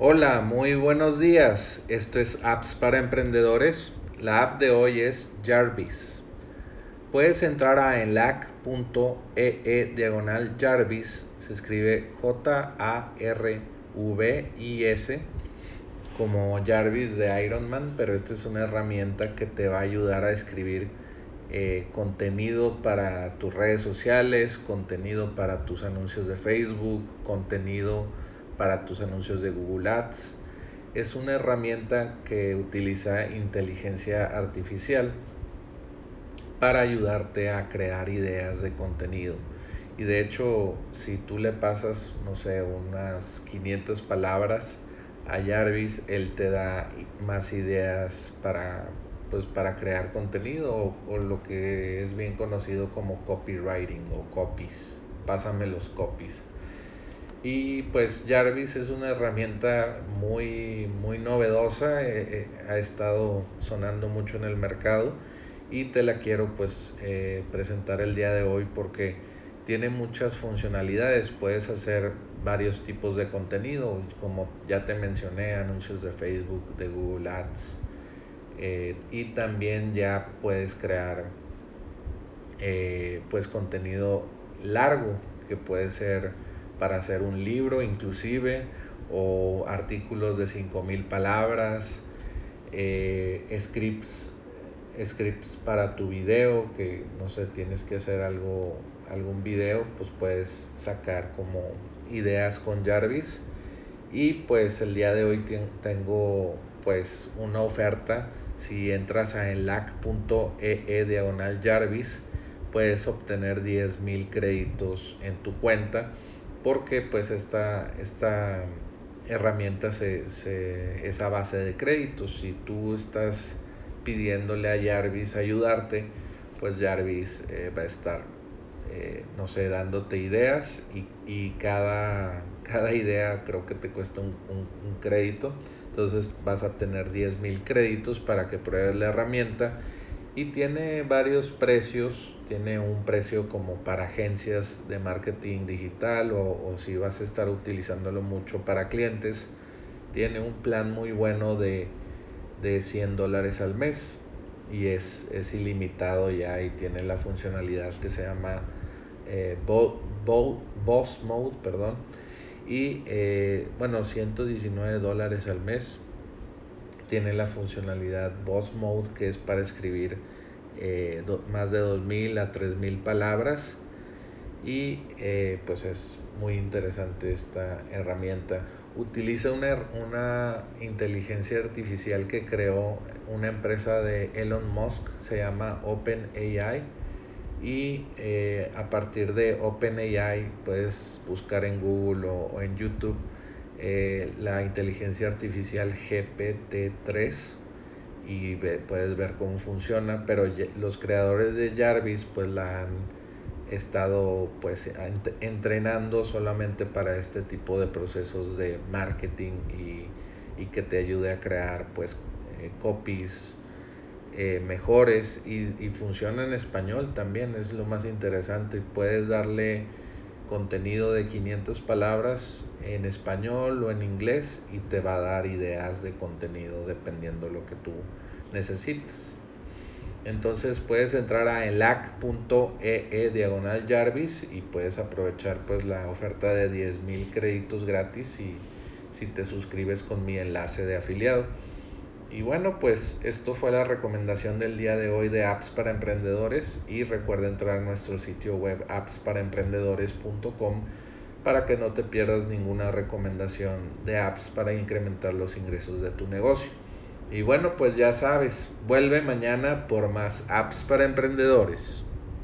Hola, muy buenos días. Esto es Apps para Emprendedores. La app de hoy es Jarvis. Puedes entrar a enlac.ee diagonal Jarvis. Se escribe J-A-R-V-I-S como Jarvis de Iron Man, pero esta es una herramienta que te va a ayudar a escribir eh, contenido para tus redes sociales, contenido para tus anuncios de Facebook, contenido para tus anuncios de Google Ads. Es una herramienta que utiliza inteligencia artificial para ayudarte a crear ideas de contenido. Y de hecho, si tú le pasas, no sé, unas 500 palabras a Jarvis, él te da más ideas para, pues, para crear contenido o, o lo que es bien conocido como copywriting o copies. Pásame los copies. Y pues Jarvis es una herramienta muy, muy novedosa, eh, eh, ha estado sonando mucho en el mercado y te la quiero pues eh, presentar el día de hoy porque tiene muchas funcionalidades, puedes hacer varios tipos de contenido, como ya te mencioné, anuncios de Facebook, de Google Ads, y también ya puedes crear pues contenido largo que puede ser para hacer un libro inclusive o artículos de 5000 palabras, eh, scripts, scripts para tu video, que no sé, tienes que hacer algo, algún video, pues puedes sacar como ideas con Jarvis. Y pues el día de hoy tengo pues una oferta. Si entras a enlac.ee e diagonal Jarvis, puedes obtener 10.000 créditos en tu cuenta porque pues esta, esta herramienta se, se, es a base de créditos. Si tú estás pidiéndole a Jarvis ayudarte, pues Jarvis eh, va a estar, eh, no sé, dándote ideas y, y, cada, cada idea creo que te cuesta un, un, un crédito. Entonces vas a tener 10 mil créditos para que pruebes la herramienta y tiene varios precios tiene un precio como para agencias de marketing digital o, o, si vas a estar utilizándolo mucho para clientes, tiene un plan muy bueno de, de 100 dólares al mes y es, es, ilimitado ya y tiene la funcionalidad que se llama eh, bo, bo, Boss Mode, perdón, y eh, bueno, 119 dólares al mes. Tiene la funcionalidad Boss Mode que es para escribir eh, más de 2.000 a 3.000 palabras y eh, pues es muy interesante esta herramienta. Utiliza una, una inteligencia artificial que creó una empresa de Elon Musk, se llama OpenAI y eh, a partir de OpenAI puedes buscar en Google o, o en YouTube la inteligencia artificial GPT-3 y puedes ver cómo funciona, pero los creadores de Jarvis pues la han estado pues entrenando solamente para este tipo de procesos de marketing y, y que te ayude a crear pues eh, copies eh, mejores y, y funciona en español también, es lo más interesante, puedes darle contenido de 500 palabras en español o en inglés y te va a dar ideas de contenido dependiendo lo que tú necesites. Entonces puedes entrar a elac.ee e diagonal Jarvis y puedes aprovechar pues la oferta de 10.000 créditos gratis y si te suscribes con mi enlace de afiliado. Y bueno, pues esto fue la recomendación del día de hoy de apps para emprendedores y recuerda entrar a nuestro sitio web appsparaemprendedores.com para que no te pierdas ninguna recomendación de apps para incrementar los ingresos de tu negocio. Y bueno, pues ya sabes, vuelve mañana por más apps para emprendedores.